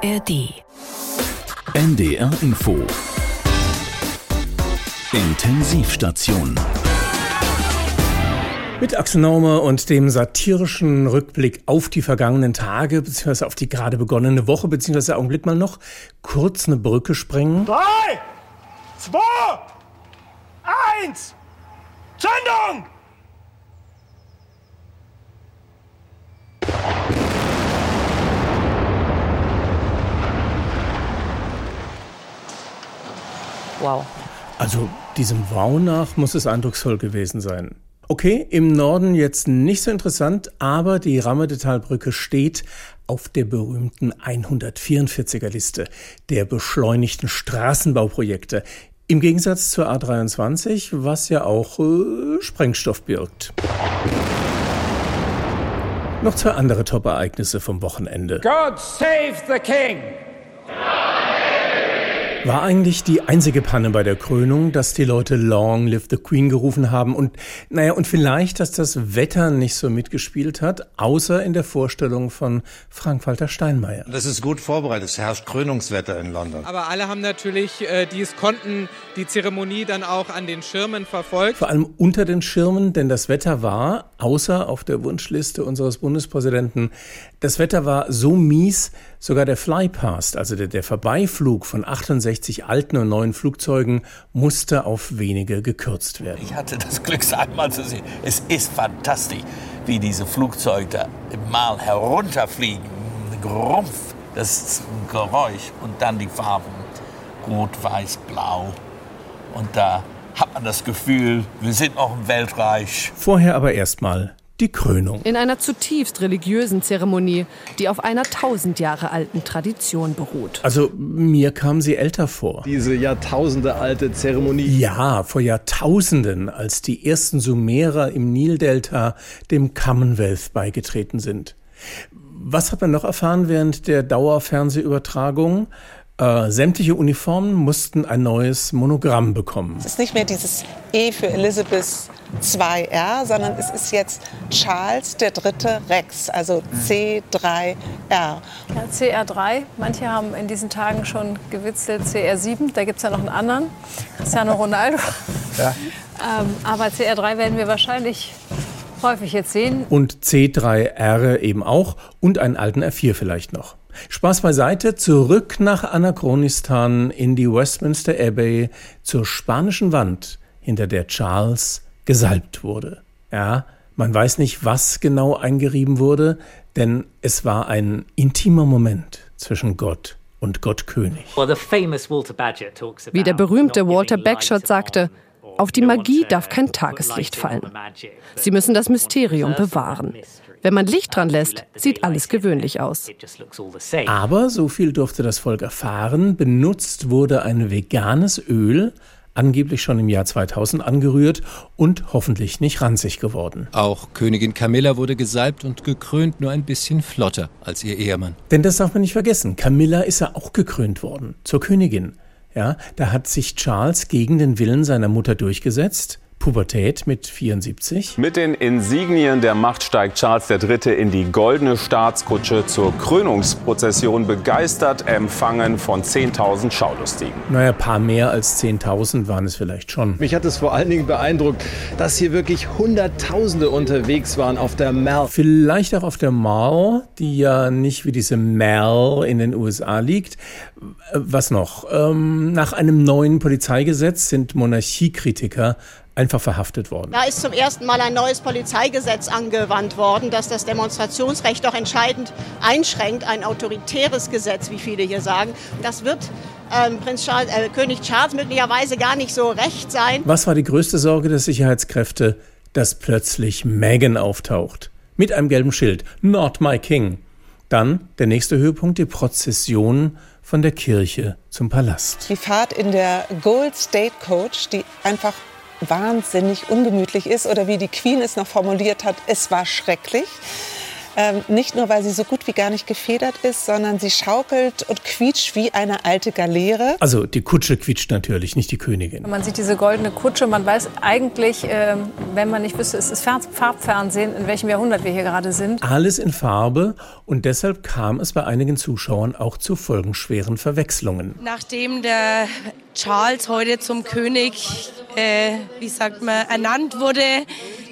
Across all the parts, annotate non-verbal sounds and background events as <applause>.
ARD. NDR Info. Intensivstation. Mit Axel Naumer und dem satirischen Rückblick auf die vergangenen Tage, beziehungsweise auf die gerade begonnene Woche, beziehungsweise Augenblick mal noch kurz eine Brücke sprengen. Drei, zwei, eins, Zündung! Wow. Also diesem Wow nach muss es eindrucksvoll gewesen sein. Okay, im Norden jetzt nicht so interessant, aber die Rammedetalbrücke steht auf der berühmten 144er Liste der beschleunigten Straßenbauprojekte. Im Gegensatz zur A23, was ja auch äh, Sprengstoff birgt. Noch zwei andere Top-Ereignisse vom Wochenende. God save the King! War eigentlich die einzige Panne bei der Krönung, dass die Leute Long Live the Queen gerufen haben und naja, und vielleicht, dass das Wetter nicht so mitgespielt hat, außer in der Vorstellung von Frank-Walter Steinmeier. Das ist gut vorbereitet. Es herrscht Krönungswetter in London. Aber alle haben natürlich, äh, die es konnten, die Zeremonie dann auch an den Schirmen verfolgt. Vor allem unter den Schirmen, denn das Wetter war, außer auf der Wunschliste unseres Bundespräsidenten, das Wetter war so mies, sogar der Flypast, also der, der Vorbeiflug von 68 alten und neuen Flugzeugen, musste auf wenige gekürzt werden. Ich hatte das Glück, es einmal zu sehen. Es ist fantastisch, wie diese Flugzeuge da mal herunterfliegen. Grumpf, das Geräusch und dann die Farben. Rot, Weiß, Blau. Und da hat man das Gefühl, wir sind noch im Weltreich. Vorher aber erstmal die Krönung. In einer zutiefst religiösen Zeremonie, die auf einer tausend Jahre alten Tradition beruht. Also mir kam sie älter vor. Diese jahrtausendealte Zeremonie. Ja, vor Jahrtausenden, als die ersten Sumerer im Nildelta dem Commonwealth beigetreten sind. Was hat man noch erfahren während der Dauerfernsehübertragung? Äh, sämtliche Uniformen mussten ein neues Monogramm bekommen. Es ist nicht mehr dieses E für Elizabeth 2R, sondern es ist jetzt Charles der dritte Rex, also C3R. Ja, CR3, manche haben in diesen Tagen schon gewitzelt CR7, da gibt es ja noch einen anderen, Cristiano Ronaldo. Ja. ähm, aber CR3 werden wir wahrscheinlich häufig jetzt sehen. Und C3R eben auch und einen alten R4 vielleicht noch. Spaß beiseite, zurück nach Anachronistan in die Westminster Abbey zur spanischen Wand, hinter der Charles gesalbt wurde. Ja, man weiß nicht, was genau eingerieben wurde, denn es war ein intimer Moment zwischen Gott und Gottkönig. Wie der berühmte Walter Bagshot sagte, auf die Magie darf kein Tageslicht fallen. Sie müssen das Mysterium bewahren. Wenn man Licht dran lässt, sieht alles gewöhnlich aus. Aber, so viel durfte das Volk erfahren, benutzt wurde ein veganes Öl, angeblich schon im Jahr 2000 angerührt und hoffentlich nicht ranzig geworden. Auch Königin Camilla wurde gesalbt und gekrönt, nur ein bisschen flotter als ihr Ehemann. Denn das darf man nicht vergessen. Camilla ist ja auch gekrönt worden zur Königin. Ja, da hat sich Charles gegen den Willen seiner Mutter durchgesetzt. Pubertät mit 74. Mit den Insignien der Macht steigt Charles III. in die goldene Staatskutsche zur Krönungsprozession, begeistert empfangen von 10.000 Schaulustigen. Naja, paar mehr als 10.000 waren es vielleicht schon. Mich hat es vor allen Dingen beeindruckt, dass hier wirklich Hunderttausende unterwegs waren auf der Mall. Vielleicht auch auf der Mall, die ja nicht wie diese Mall in den USA liegt. Was noch? Ähm, nach einem neuen Polizeigesetz sind Monarchiekritiker einfach verhaftet worden. Da ist zum ersten Mal ein neues Polizeigesetz angewandt worden, das das Demonstrationsrecht doch entscheidend einschränkt. Ein autoritäres Gesetz, wie viele hier sagen. Das wird ähm, Prinz Charles, äh, König Charles möglicherweise gar nicht so recht sein. Was war die größte Sorge der Sicherheitskräfte? Dass plötzlich Meghan auftaucht. Mit einem gelben Schild. Not my king. Dann der nächste Höhepunkt, die Prozession von der Kirche zum Palast. Die Fahrt in der Gold State Coach, die einfach wahnsinnig ungemütlich ist oder wie die Queen es noch formuliert hat, es war schrecklich. Ähm, nicht nur, weil sie so gut wie gar nicht gefedert ist, sondern sie schaukelt und quietscht wie eine alte Galeere. Also die Kutsche quietscht natürlich, nicht die Königin. Man sieht diese goldene Kutsche. Man weiß eigentlich, äh, wenn man nicht wüsste, es ist Farbfernsehen, in welchem Jahrhundert wir hier gerade sind. Alles in Farbe und deshalb kam es bei einigen Zuschauern auch zu folgenschweren Verwechslungen. Nachdem der Charles heute zum König, äh, wie sagt man, ernannt wurde,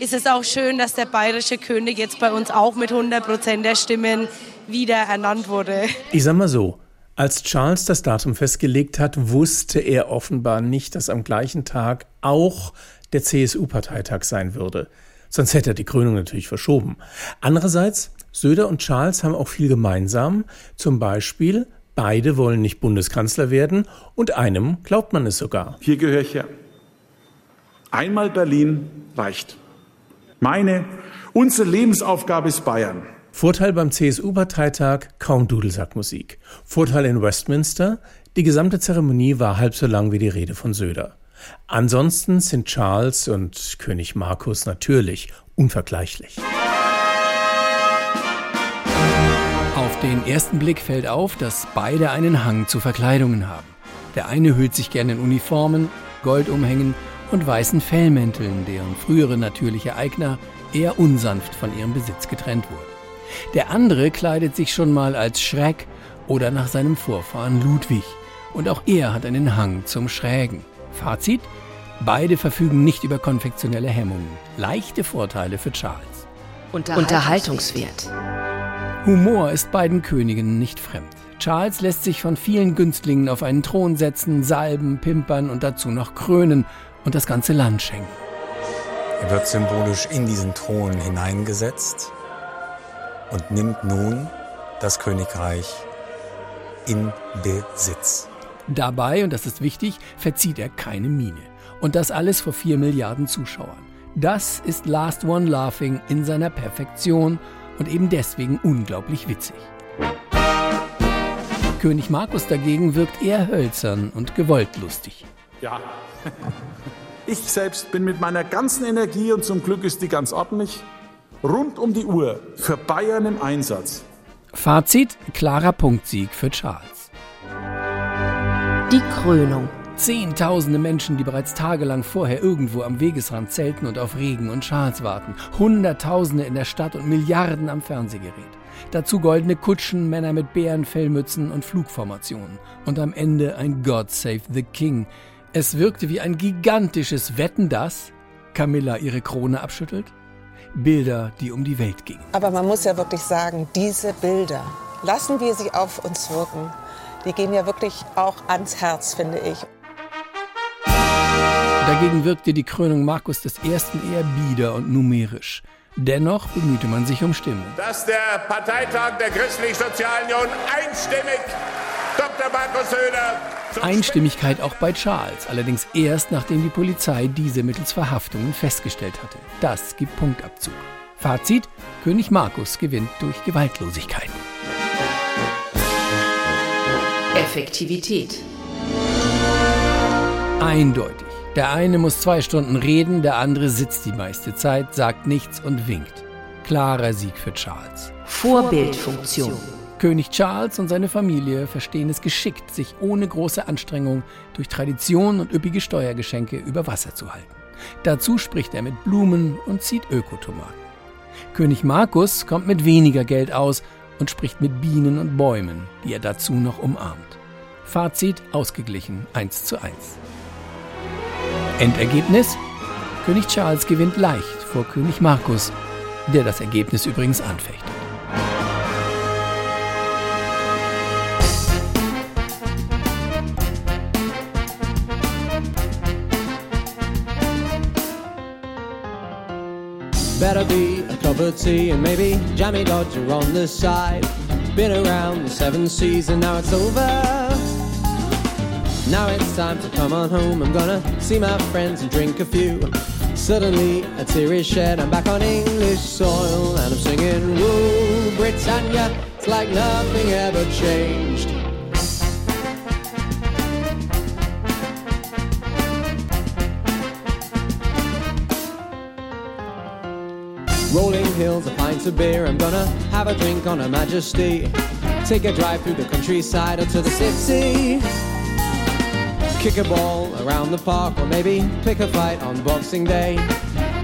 ist es auch schön, dass der bayerische König jetzt bei uns auch mit 100 Prozent der Stimmen wieder ernannt wurde. Ich sag mal so, als Charles das Datum festgelegt hat, wusste er offenbar nicht, dass am gleichen Tag auch der CSU-Parteitag sein würde. Sonst hätte er die Krönung natürlich verschoben. Andererseits, Söder und Charles haben auch viel gemeinsam. Zum Beispiel, beide wollen nicht Bundeskanzler werden und einem glaubt man es sogar. Hier gehöre ich her. Einmal Berlin reicht. Meine, unsere Lebensaufgabe ist Bayern. Vorteil beim CSU-Parteitag kaum Dudelsackmusik. Vorteil in Westminster, die gesamte Zeremonie war halb so lang wie die Rede von Söder. Ansonsten sind Charles und König Markus natürlich unvergleichlich. Auf den ersten Blick fällt auf, dass beide einen Hang zu Verkleidungen haben. Der eine hüllt sich gerne in Uniformen, Goldumhängen und weißen Fellmänteln, deren frühere natürliche Eigner eher unsanft von ihrem Besitz getrennt wurden. Der andere kleidet sich schon mal als Schreck oder nach seinem Vorfahren Ludwig. Und auch er hat einen Hang zum Schrägen. Fazit? Beide verfügen nicht über konfektionelle Hemmungen. Leichte Vorteile für Charles. Unterhaltungswert. Humor ist beiden Königen nicht fremd. Charles lässt sich von vielen Günstlingen auf einen Thron setzen, salben, pimpern und dazu noch krönen und das ganze Land schenken. Er wird symbolisch in diesen Thron hineingesetzt und nimmt nun das Königreich in Besitz. Dabei, und das ist wichtig, verzieht er keine Miene. Und das alles vor vier Milliarden Zuschauern. Das ist Last One Laughing in seiner Perfektion und eben deswegen unglaublich witzig. König Markus dagegen wirkt eher hölzern und gewolltlustig. Ja. <laughs> Ich selbst bin mit meiner ganzen Energie und zum Glück ist die ganz ordentlich rund um die Uhr für Bayern im Einsatz. Fazit: klarer Punktsieg für Charles. Die Krönung. Zehntausende Menschen, die bereits tagelang vorher irgendwo am Wegesrand zelten und auf Regen und Charles warten. Hunderttausende in der Stadt und Milliarden am Fernsehgerät. Dazu goldene Kutschen, Männer mit Bärenfellmützen und Flugformationen. Und am Ende ein God Save the King. Es wirkte wie ein gigantisches Wetten, das Camilla ihre Krone abschüttelt. Bilder, die um die Welt gingen. Aber man muss ja wirklich sagen, diese Bilder, lassen wir sie auf uns wirken. Die gehen ja wirklich auch ans Herz, finde ich. Dagegen wirkte die Krönung Markus I. eher bieder und numerisch. Dennoch bemühte man sich um Stimmung. Dass der Parteitag der Christlich-Sozialen Union einstimmig Dr. Markus Söder Einstimmigkeit auch bei Charles, allerdings erst nachdem die Polizei diese mittels Verhaftungen festgestellt hatte. Das gibt Punktabzug. Fazit: König Markus gewinnt durch Gewaltlosigkeit. Effektivität. Eindeutig. Der eine muss zwei Stunden reden, der andere sitzt die meiste Zeit, sagt nichts und winkt. Klarer Sieg für Charles. Vorbildfunktion. König Charles und seine Familie verstehen es geschickt, sich ohne große Anstrengung durch Tradition und üppige Steuergeschenke über Wasser zu halten. Dazu spricht er mit Blumen und zieht Ökotomaten. König Markus kommt mit weniger Geld aus und spricht mit Bienen und Bäumen, die er dazu noch umarmt. Fazit ausgeglichen 1 zu 1. Endergebnis? König Charles gewinnt leicht vor König Markus, der das Ergebnis übrigens anfechtet. Better be a cup of tea and maybe Jammy Dodger on the side. Been around the seven seas and now it's over. Now it's time to come on home. I'm gonna see my friends and drink a few. Suddenly, a tear is shed. I'm back on English soil and I'm singing, Woo, Britannia. It's like nothing ever changed. Rolling hills, a pint of beer. I'm gonna have a drink on Her Majesty. Take a drive through the countryside or to the city. Kick a ball around the park or maybe pick a fight on Boxing Day.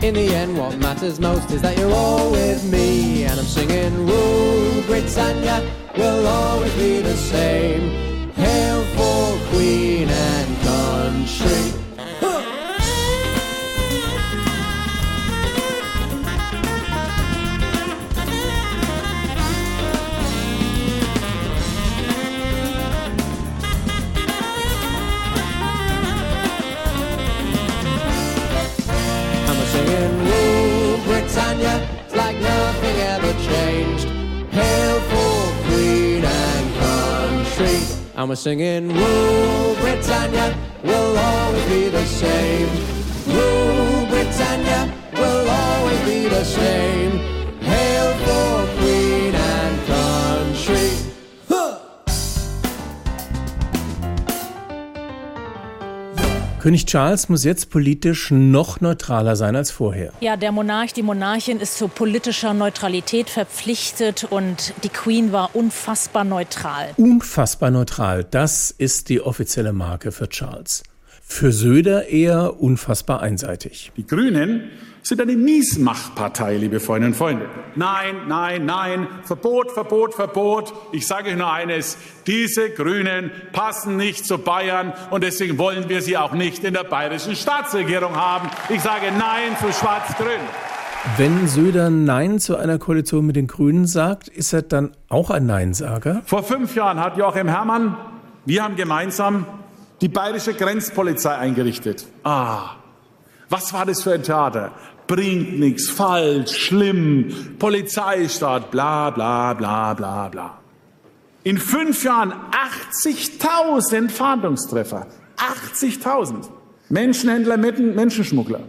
In the end, what matters most is that you're all with me. And I'm singing, Rule Britannia will always be the same. Singing, König Charles muss jetzt politisch noch neutraler sein als vorher. Ja, der Monarch, die Monarchin ist zu politischer Neutralität verpflichtet und die Queen war unfassbar neutral. Unfassbar neutral, das ist die offizielle Marke für Charles. Für Söder eher unfassbar einseitig. Die Grünen sind eine Miesmachpartei, liebe Freundinnen und Freunde. Nein, nein, nein, Verbot, Verbot, Verbot. Ich sage euch nur eines, diese Grünen passen nicht zu Bayern und deswegen wollen wir sie auch nicht in der bayerischen Staatsregierung haben. Ich sage Nein zu Schwarz-Grün. Wenn Söder Nein zu einer Koalition mit den Grünen sagt, ist er dann auch ein Neinsager? Vor fünf Jahren hat Joachim Herrmann, wir haben gemeinsam die bayerische Grenzpolizei eingerichtet. Ah, was war das für ein Theater? Bringt nichts, falsch, schlimm, Polizeistaat, bla bla bla bla bla. In fünf Jahren 80.000 Fahndungstreffer. 80.000. Menschenhändler, Menschenschmuggler,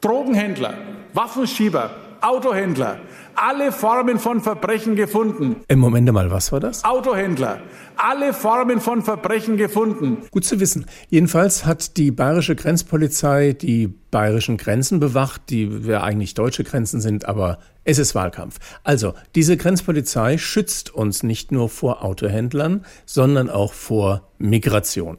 Drogenhändler, Waffenschieber, Autohändler, alle Formen von Verbrechen gefunden. Im Moment mal, was war das? Autohändler, alle Formen von Verbrechen gefunden. Gut zu wissen. Jedenfalls hat die bayerische Grenzpolizei die bayerischen Grenzen bewacht, die ja eigentlich deutsche Grenzen sind, aber es ist Wahlkampf. Also, diese Grenzpolizei schützt uns nicht nur vor Autohändlern, sondern auch vor Migration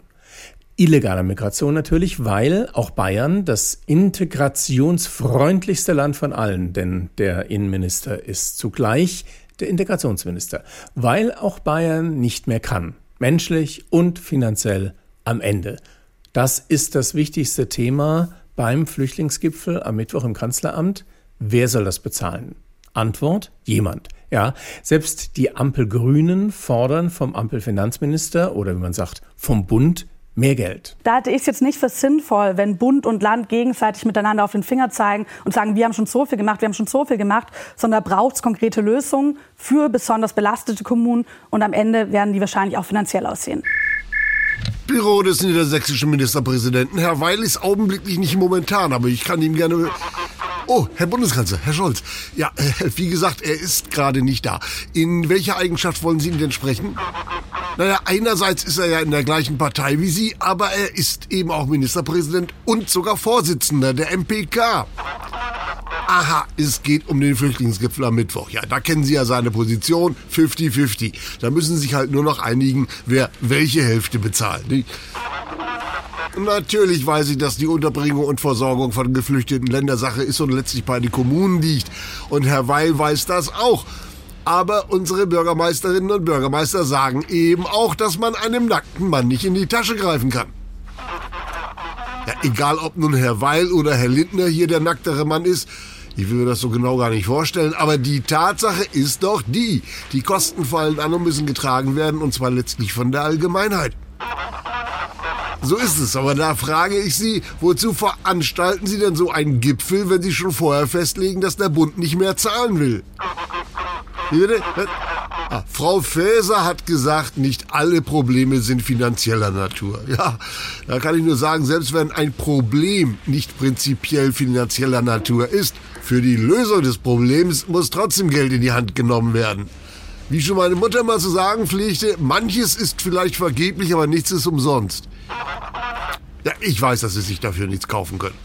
illegaler Migration natürlich, weil auch Bayern das integrationsfreundlichste Land von allen, denn der Innenminister ist zugleich der Integrationsminister, weil auch Bayern nicht mehr kann, menschlich und finanziell am Ende. Das ist das wichtigste Thema beim Flüchtlingsgipfel am Mittwoch im Kanzleramt. Wer soll das bezahlen? Antwort: Jemand. Ja, selbst die Ampelgrünen fordern vom Ampelfinanzminister oder wie man sagt, vom Bund mehr Geld. Da halte ich es jetzt nicht für sinnvoll, wenn Bund und Land gegenseitig miteinander auf den Finger zeigen und sagen, wir haben schon so viel gemacht, wir haben schon so viel gemacht, sondern braucht es konkrete Lösungen für besonders belastete Kommunen und am Ende werden die wahrscheinlich auch finanziell aussehen. Büro des niedersächsischen Ministerpräsidenten. Herr Weil ist augenblicklich nicht momentan, aber ich kann ihm gerne... Oh, Herr Bundeskanzler, Herr Scholz. Ja, äh, wie gesagt, er ist gerade nicht da. In welcher Eigenschaft wollen Sie ihn denn sprechen? Naja, einerseits ist er ja in der gleichen Partei wie Sie, aber er ist eben auch Ministerpräsident und sogar Vorsitzender der MPK. Aha, es geht um den Flüchtlingsgipfel am Mittwoch. Ja, da kennen Sie ja seine Position, 50-50. Da müssen Sie sich halt nur noch einigen, wer welche Hälfte bezahlt. Natürlich weiß ich, dass die Unterbringung und Versorgung von Geflüchteten Ländersache ist und letztlich bei den Kommunen liegt. Und Herr Weil weiß das auch. Aber unsere Bürgermeisterinnen und Bürgermeister sagen eben auch, dass man einem nackten Mann nicht in die Tasche greifen kann. Ja, egal ob nun Herr Weil oder Herr Lindner hier der nacktere Mann ist, ich will mir das so genau gar nicht vorstellen, aber die Tatsache ist doch die, die Kosten fallen an und müssen getragen werden, und zwar letztlich von der Allgemeinheit. So ist es, aber da frage ich Sie, wozu veranstalten Sie denn so einen Gipfel, wenn Sie schon vorher festlegen, dass der Bund nicht mehr zahlen will? Ah, Frau Faeser hat gesagt, nicht alle Probleme sind finanzieller Natur. Ja, da kann ich nur sagen, selbst wenn ein Problem nicht prinzipiell finanzieller Natur ist, für die Lösung des Problems muss trotzdem Geld in die Hand genommen werden. Wie schon meine Mutter mal zu sagen pflegte, manches ist vielleicht vergeblich, aber nichts ist umsonst. Ja, ich weiß, dass Sie sich dafür nichts kaufen können.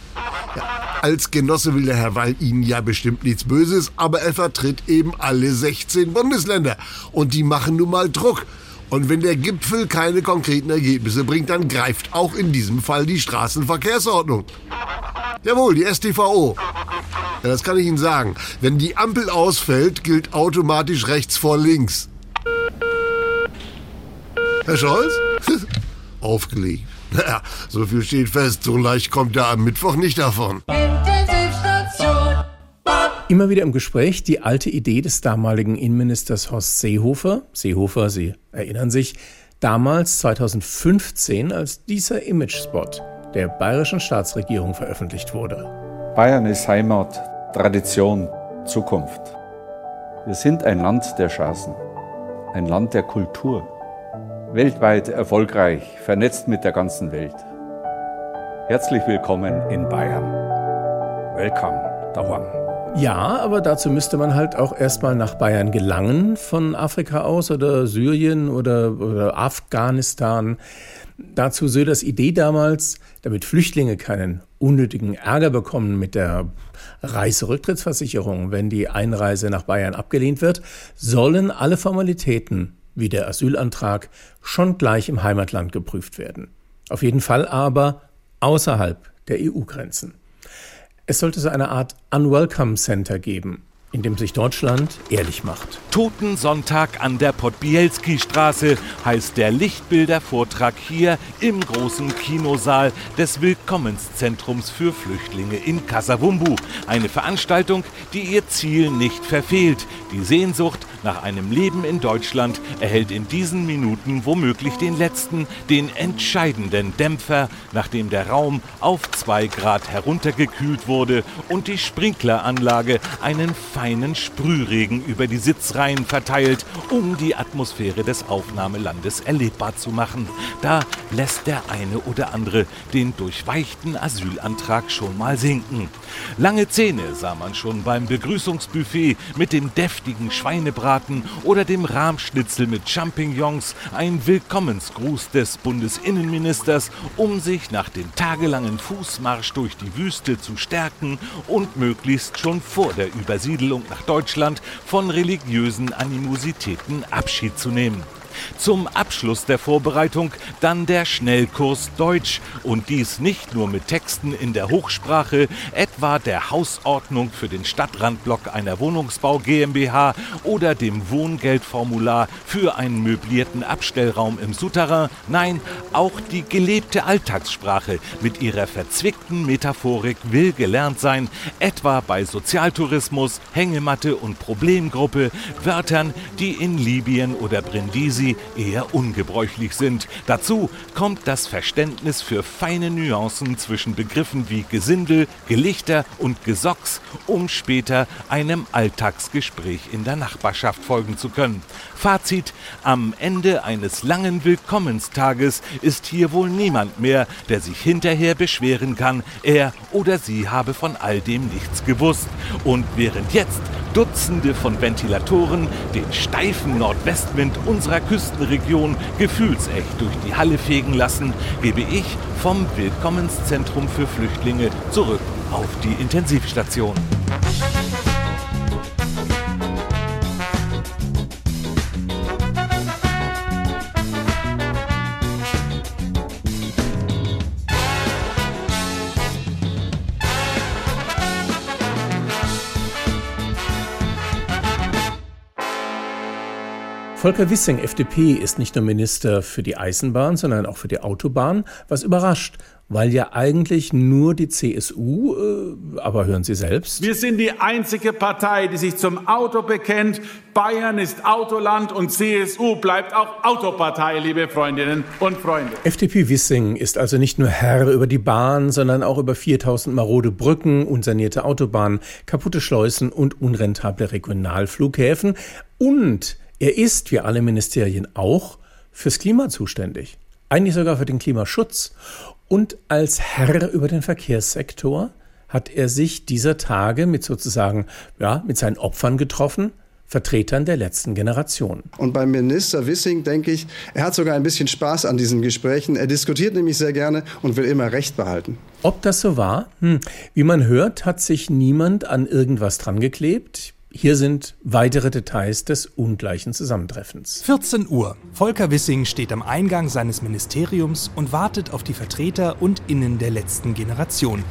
Ja, Als Genosse will der Herr Weil Ihnen ja bestimmt nichts Böses, aber er vertritt eben alle 16 Bundesländer. Und die machen nun mal Druck. Und wenn der Gipfel keine konkreten Ergebnisse bringt, dann greift auch in diesem Fall die Straßenverkehrsordnung. Jawohl, die STVO. Ja, das kann ich Ihnen sagen. Wenn die Ampel ausfällt, gilt automatisch rechts vor links. Herr Scholz? <laughs> Aufgelegt. Naja, so viel steht fest. So leicht kommt er am Mittwoch nicht davon. Immer wieder im Gespräch die alte Idee des damaligen Innenministers Horst Seehofer. Seehofer, Sie erinnern sich, damals 2015, als dieser Image-Spot der bayerischen Staatsregierung veröffentlicht wurde. Bayern ist Heimat, Tradition, Zukunft. Wir sind ein Land der Chancen, ein Land der Kultur weltweit erfolgreich, vernetzt mit der ganzen Welt. Herzlich willkommen in Bayern. Welcome daheim. Ja, aber dazu müsste man halt auch erstmal nach Bayern gelangen von Afrika aus oder Syrien oder, oder Afghanistan. Dazu Söders Idee damals, damit Flüchtlinge keinen unnötigen Ärger bekommen mit der Reiserücktrittsversicherung, wenn die Einreise nach Bayern abgelehnt wird, sollen alle Formalitäten wie der Asylantrag schon gleich im Heimatland geprüft werden. Auf jeden Fall aber außerhalb der EU-Grenzen. Es sollte so eine Art Unwelcome Center geben, in dem sich Deutschland ehrlich macht. Totensonntag an der Podbielski-Straße heißt der Lichtbildervortrag hier im großen Kinosaal des Willkommenszentrums für Flüchtlinge in Kasavumbu. Eine Veranstaltung, die ihr Ziel nicht verfehlt. Die Sehnsucht nach einem Leben in Deutschland erhält in diesen Minuten womöglich den letzten, den entscheidenden Dämpfer, nachdem der Raum auf zwei Grad heruntergekühlt wurde und die Sprinkleranlage einen feinen Sprühregen über die Sitzreihen verteilt, um die Atmosphäre des Aufnahmelandes erlebbar zu machen. Da lässt der eine oder andere den durchweichten Asylantrag schon mal sinken. Lange Zähne sah man schon beim Begrüßungsbuffet mit dem deftigen Schweinebraten oder dem Rahmschnitzel mit Champignons, ein Willkommensgruß des Bundesinnenministers, um sich nach dem tagelangen Fußmarsch durch die Wüste zu stärken und möglichst schon vor der Übersiedelung nach Deutschland von religiösen Animositäten Abschied zu nehmen. Zum Abschluss der Vorbereitung dann der Schnellkurs Deutsch und dies nicht nur mit Texten in der Hochsprache, etwa der Hausordnung für den Stadtrandblock einer Wohnungsbau GmbH oder dem Wohngeldformular für einen möblierten Abstellraum im Souterrain. Nein, auch die gelebte Alltagssprache mit ihrer verzwickten Metaphorik will gelernt sein, etwa bei Sozialtourismus, Hängematte und Problemgruppe, Wörtern, die in Libyen oder Brindisi sie eher ungebräuchlich sind. Dazu kommt das Verständnis für feine Nuancen zwischen Begriffen wie Gesindel, Gelichter und Gesocks, um später einem Alltagsgespräch in der Nachbarschaft folgen zu können. Fazit, am Ende eines langen Willkommenstages ist hier wohl niemand mehr, der sich hinterher beschweren kann, er oder sie habe von all dem nichts gewusst. Und während jetzt Dutzende von Ventilatoren den steifen Nordwestwind unserer Küstenregion gefühlsecht durch die Halle fegen lassen, gebe ich vom Willkommenszentrum für Flüchtlinge zurück auf die Intensivstation. Volker Wissing, FDP, ist nicht nur Minister für die Eisenbahn, sondern auch für die Autobahn, was überrascht, weil ja eigentlich nur die CSU, äh, aber hören Sie selbst. Wir sind die einzige Partei, die sich zum Auto bekennt. Bayern ist Autoland und CSU bleibt auch Autopartei, liebe Freundinnen und Freunde. FDP Wissing ist also nicht nur Herr über die Bahn, sondern auch über 4000 marode Brücken, unsanierte Autobahnen, kaputte Schleusen und unrentable Regionalflughäfen und er ist, wie alle Ministerien auch, fürs Klima zuständig. Eigentlich sogar für den Klimaschutz. Und als Herr über den Verkehrssektor hat er sich dieser Tage mit sozusagen, ja, mit seinen Opfern getroffen, Vertretern der letzten Generation. Und beim Minister Wissing denke ich, er hat sogar ein bisschen Spaß an diesen Gesprächen. Er diskutiert nämlich sehr gerne und will immer Recht behalten. Ob das so war? Hm. Wie man hört, hat sich niemand an irgendwas dran geklebt. Hier sind weitere Details des ungleichen Zusammentreffens. 14 Uhr. Volker Wissing steht am Eingang seines Ministeriums und wartet auf die Vertreter und Innen der letzten Generation.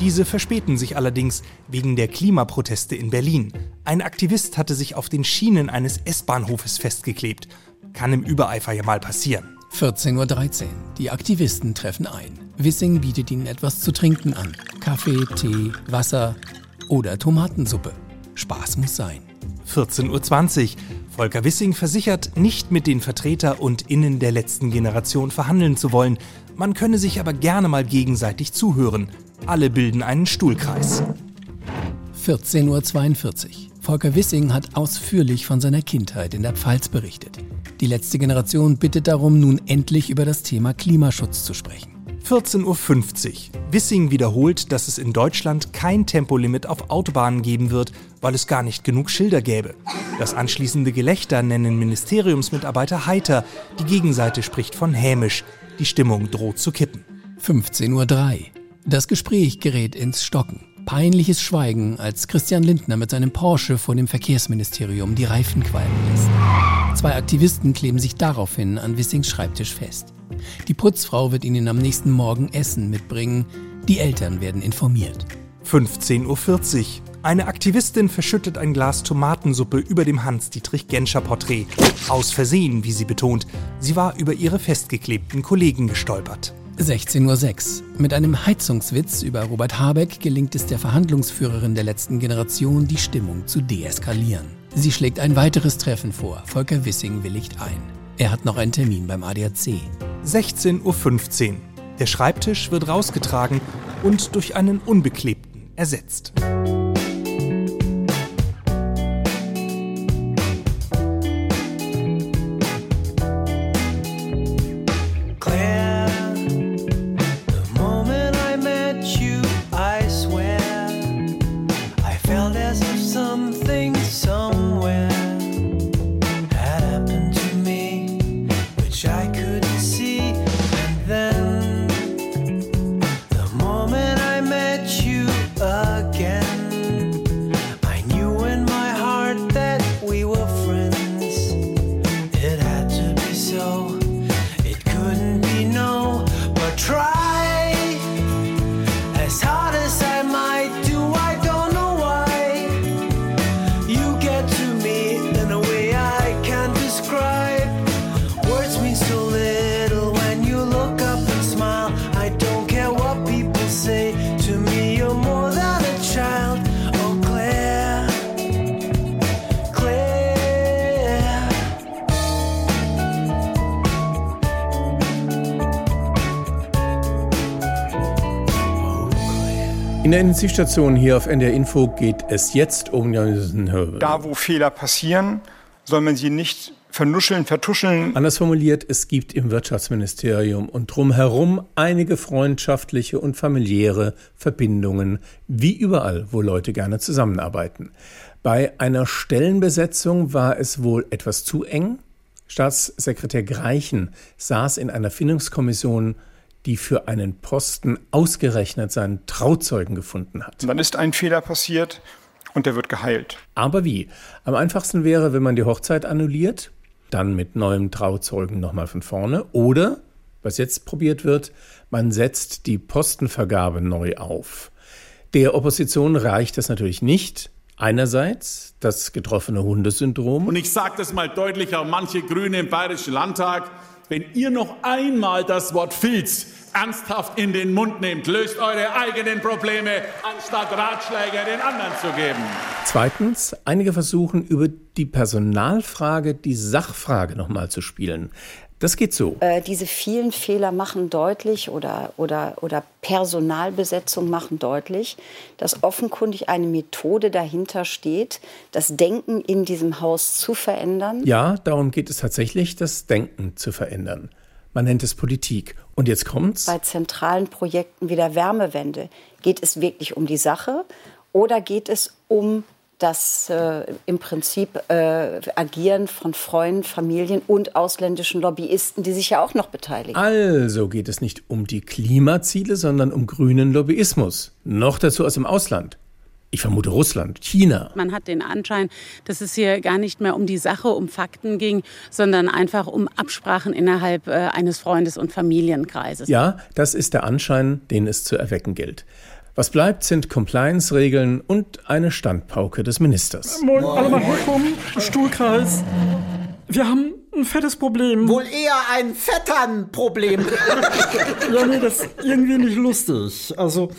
Diese verspäten sich allerdings wegen der Klimaproteste in Berlin. Ein Aktivist hatte sich auf den Schienen eines S-Bahnhofes festgeklebt. Kann im Übereifer ja mal passieren. 14.13 Uhr. Die Aktivisten treffen ein. Wissing bietet ihnen etwas zu trinken an. Kaffee, Tee, Wasser oder Tomatensuppe. Spaß muss sein. 14.20 Uhr. Volker Wissing versichert, nicht mit den Vertreter und Innen der letzten Generation verhandeln zu wollen. Man könne sich aber gerne mal gegenseitig zuhören. Alle bilden einen Stuhlkreis. 14.42 Uhr. Volker Wissing hat ausführlich von seiner Kindheit in der Pfalz berichtet. Die letzte Generation bittet darum, nun endlich über das Thema Klimaschutz zu sprechen. 14.50 Uhr. Wissing wiederholt, dass es in Deutschland kein Tempolimit auf Autobahnen geben wird, weil es gar nicht genug Schilder gäbe. Das anschließende Gelächter nennen Ministeriumsmitarbeiter heiter, die Gegenseite spricht von hämisch. Die Stimmung droht zu kippen. 15.03 Uhr. Das Gespräch gerät ins Stocken. Peinliches Schweigen, als Christian Lindner mit seinem Porsche vor dem Verkehrsministerium die Reifen qualmen lässt. Zwei Aktivisten kleben sich daraufhin an Wissings Schreibtisch fest. Die Putzfrau wird ihnen am nächsten Morgen Essen mitbringen. Die Eltern werden informiert. 15.40 Uhr. Eine Aktivistin verschüttet ein Glas Tomatensuppe über dem Hans-Dietrich-Genscher-Porträt. Aus Versehen, wie sie betont. Sie war über ihre festgeklebten Kollegen gestolpert. 16.06 Uhr. Mit einem Heizungswitz über Robert Habeck gelingt es der Verhandlungsführerin der letzten Generation, die Stimmung zu deeskalieren. Sie schlägt ein weiteres Treffen vor. Volker Wissing willigt ein. Er hat noch einen Termin beim ADAC. 16.15 Uhr. Der Schreibtisch wird rausgetragen und durch einen unbeklebten ersetzt. Intensivstation hier auf NDR Info geht es jetzt um Da, wo Fehler passieren, soll man sie nicht vernuscheln, vertuscheln. Anders formuliert, es gibt im Wirtschaftsministerium und drumherum einige freundschaftliche und familiäre Verbindungen, wie überall, wo Leute gerne zusammenarbeiten. Bei einer Stellenbesetzung war es wohl etwas zu eng. Staatssekretär Greichen saß in einer Findungskommission die für einen Posten ausgerechnet seinen Trauzeugen gefunden hat. Dann ist ein Fehler passiert und der wird geheilt. Aber wie? Am einfachsten wäre, wenn man die Hochzeit annulliert, dann mit neuem Trauzeugen nochmal von vorne. Oder, was jetzt probiert wird, man setzt die Postenvergabe neu auf. Der Opposition reicht das natürlich nicht. Einerseits das getroffene Hundesyndrom. Und ich sage das mal deutlicher, manche Grüne im Bayerischen Landtag, wenn ihr noch einmal das Wort Filz ernsthaft in den Mund nehmt, löst eure eigenen Probleme, anstatt Ratschläge den anderen zu geben. Zweitens, einige versuchen über die Personalfrage die Sachfrage nochmal zu spielen. Das geht so. Äh, diese vielen Fehler machen deutlich oder, oder, oder Personalbesetzung machen deutlich, dass offenkundig eine Methode dahinter steht, das Denken in diesem Haus zu verändern. Ja, darum geht es tatsächlich, das Denken zu verändern. Man nennt es Politik. Und jetzt kommt's. Bei zentralen Projekten wie der Wärmewende geht es wirklich um die Sache oder geht es um das äh, im Prinzip äh, Agieren von Freunden, Familien und ausländischen Lobbyisten, die sich ja auch noch beteiligen. Also geht es nicht um die Klimaziele, sondern um grünen Lobbyismus. Noch dazu aus dem Ausland. Ich vermute Russland, China. Man hat den Anschein, dass es hier gar nicht mehr um die Sache, um Fakten ging, sondern einfach um Absprachen innerhalb äh, eines Freundes- und Familienkreises. Ja, das ist der Anschein, den es zu erwecken gilt. Was bleibt, sind Compliance-Regeln und eine Standpauke des Ministers. Moin, alle mal herkommen, Stuhlkreis. Wir haben ein fettes Problem. Wohl eher ein Vetternproblem. <laughs> ja, nee, das ist irgendwie nicht lustig. Also,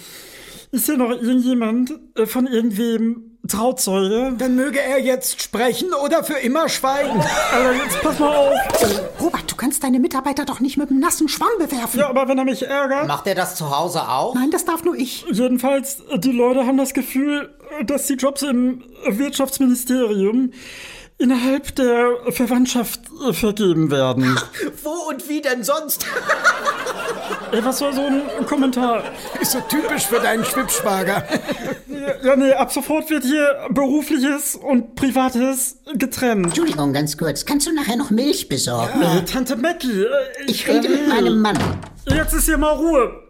ist hier noch irgendjemand äh, von irgendwem Trauzeuge? Dann möge er jetzt sprechen oder für immer schweigen. Alter, jetzt pass mal auf. Robert, du kannst deine Mitarbeiter doch nicht mit einem nassen Schwamm bewerfen. Ja, aber wenn er mich ärgert. Macht er das zu Hause auch? Nein, das darf nur ich. Jedenfalls, die Leute haben das Gefühl, dass die Jobs im Wirtschaftsministerium innerhalb der Verwandtschaft äh, vergeben werden. Wo und wie denn sonst? <laughs> Ey, was war so ein Kommentar? Ist so typisch für deinen Schwibschwager. Ja, nee, ab sofort wird hier berufliches und privates getrennt. Entschuldigung, ganz kurz. Kannst du nachher noch Milch besorgen? Ja. Tante Mackie. Äh, ich, ich rede äh, mit meinem Mann. Jetzt ist hier mal Ruhe.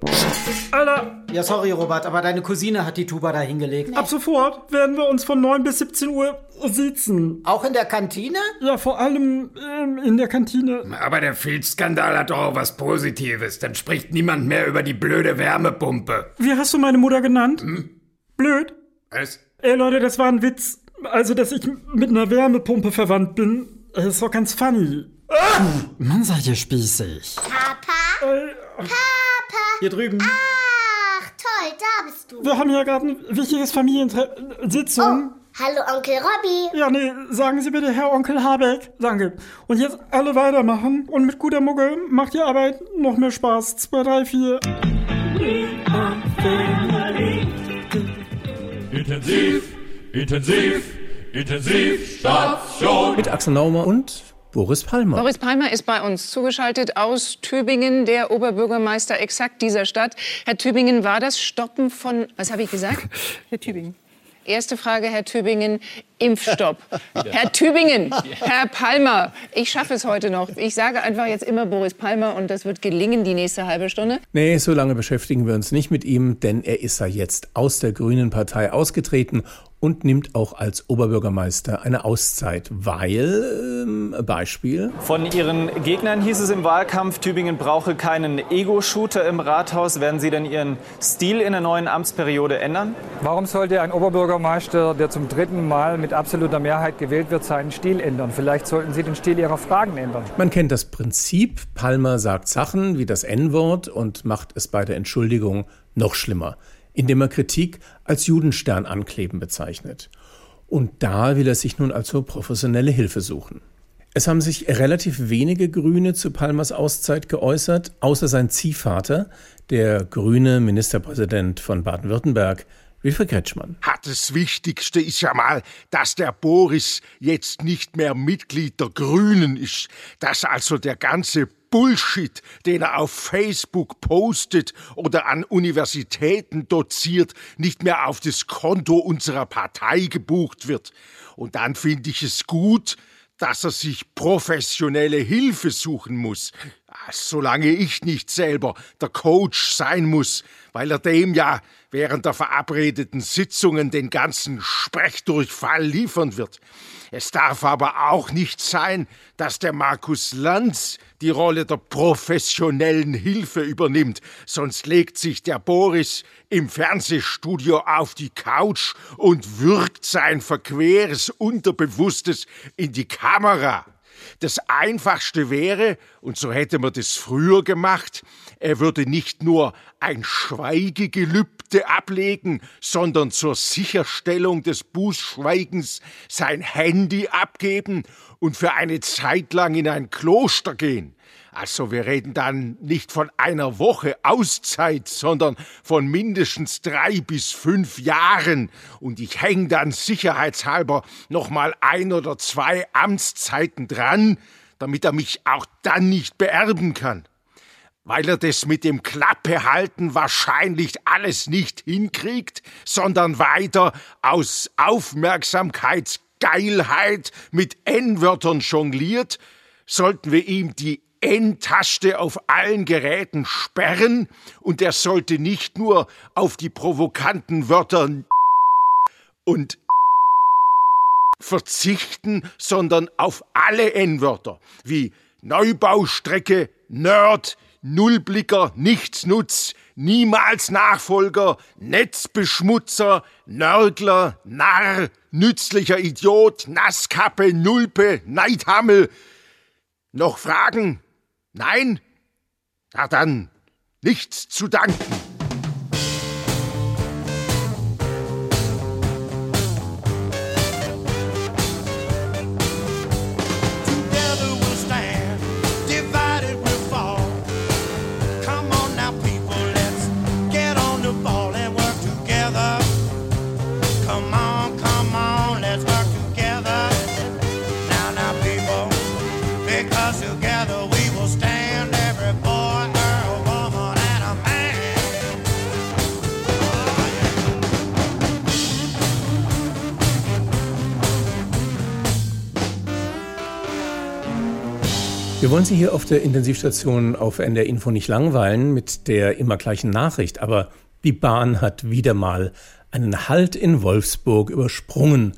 Alter. Ja, sorry, Robert, aber deine Cousine hat die Tuba da hingelegt. Ab sofort werden wir uns von 9 bis 17 Uhr sitzen. Auch in der Kantine? Ja, vor allem ähm, in der Kantine. Aber der Filzskandal hat doch auch was Positives. Dann spricht niemand mehr über die blöde Wärmepumpe. Wie hast du meine Mutter genannt? Hm? Blöd? Was? Ey, Leute, das war ein Witz. Also, dass ich mit einer Wärmepumpe verwandt bin, das ist doch ganz funny. Ah! Mann, seid ihr spießig. Papa? Äh, Papa! Hier drüben. Ach, toll, da bist du. Wir haben hier gerade ein wichtiges Familiensitzung. Oh, hallo, Onkel Robby. Ja, nee, sagen Sie bitte, Herr Onkel Habeck. Danke. Und jetzt alle weitermachen. Und mit guter Mucke macht die Arbeit noch mehr Spaß. 2, 3, 4. Intensiv, intensiv, intensiv, Station. Mit Axel Naumer und Boris Palmer. Boris Palmer ist bei uns zugeschaltet aus Tübingen, der Oberbürgermeister exakt dieser Stadt. Herr Tübingen, war das Stoppen von, was habe ich gesagt? <laughs> Herr Tübingen. Erste Frage, Herr Tübingen, Impfstopp. <laughs> Herr Tübingen, Herr Palmer, ich schaffe es heute noch. Ich sage einfach jetzt immer Boris Palmer und das wird gelingen die nächste halbe Stunde. Nee, so lange beschäftigen wir uns nicht mit ihm, denn er ist ja jetzt aus der Grünen Partei ausgetreten und nimmt auch als Oberbürgermeister eine Auszeit, weil, ähm, Beispiel. Von Ihren Gegnern hieß es im Wahlkampf, Tübingen brauche keinen Ego-Shooter im Rathaus. Werden Sie denn Ihren Stil in der neuen Amtsperiode ändern? Warum sollte ein Oberbürgermeister, der zum dritten Mal mit absoluter Mehrheit gewählt wird, seinen Stil ändern? Vielleicht sollten Sie den Stil Ihrer Fragen ändern. Man kennt das Prinzip. Palmer sagt Sachen wie das N-Wort und macht es bei der Entschuldigung noch schlimmer indem er Kritik als Judenstern ankleben bezeichnet. Und da will er sich nun also professionelle Hilfe suchen. Es haben sich relativ wenige Grüne zu Palmers Auszeit geäußert, außer sein Ziehvater, der grüne Ministerpräsident von Baden-Württemberg, Wilfried Kretschmann. Das Wichtigste ist ja mal, dass der Boris jetzt nicht mehr Mitglied der Grünen ist, dass also der ganze Bullshit, den er auf Facebook postet oder an Universitäten doziert, nicht mehr auf das Konto unserer Partei gebucht wird. Und dann finde ich es gut, dass er sich professionelle Hilfe suchen muss. Solange ich nicht selber der Coach sein muss, weil er dem ja während der verabredeten Sitzungen den ganzen Sprechdurchfall liefern wird. Es darf aber auch nicht sein, dass der Markus Lanz die Rolle der professionellen Hilfe übernimmt, sonst legt sich der Boris im Fernsehstudio auf die Couch und wirkt sein verqueres Unterbewusstes in die Kamera. Das Einfachste wäre, und so hätte man das früher gemacht, er würde nicht nur ein Schweigegelübde ablegen, sondern zur Sicherstellung des Bußschweigens sein Handy abgeben und für eine Zeit lang in ein Kloster gehen. Also wir reden dann nicht von einer Woche Auszeit, sondern von mindestens drei bis fünf Jahren. Und ich hänge dann sicherheitshalber noch mal ein oder zwei Amtszeiten dran, damit er mich auch dann nicht beerben kann. weil er das mit dem Klappehalten wahrscheinlich alles nicht hinkriegt, sondern weiter aus Aufmerksamkeitsgeilheit mit N-Wörtern jongliert, sollten wir ihm die N-Taste auf allen Geräten sperren und er sollte nicht nur auf die provokanten Wörter und verzichten, sondern auf alle N-Wörter wie Neubaustrecke, Nerd, Nullblicker, Nichtsnutz, niemals Nachfolger, Netzbeschmutzer, Nörgler, Narr, nützlicher Idiot, Nasskappe, Nulpe, Neidhammel. Noch Fragen? Nein? Na dann, nichts zu danken. Wollen Sie hier auf der Intensivstation auf NDR Info nicht langweilen mit der immer gleichen Nachricht, aber die Bahn hat wieder mal einen Halt in Wolfsburg übersprungen.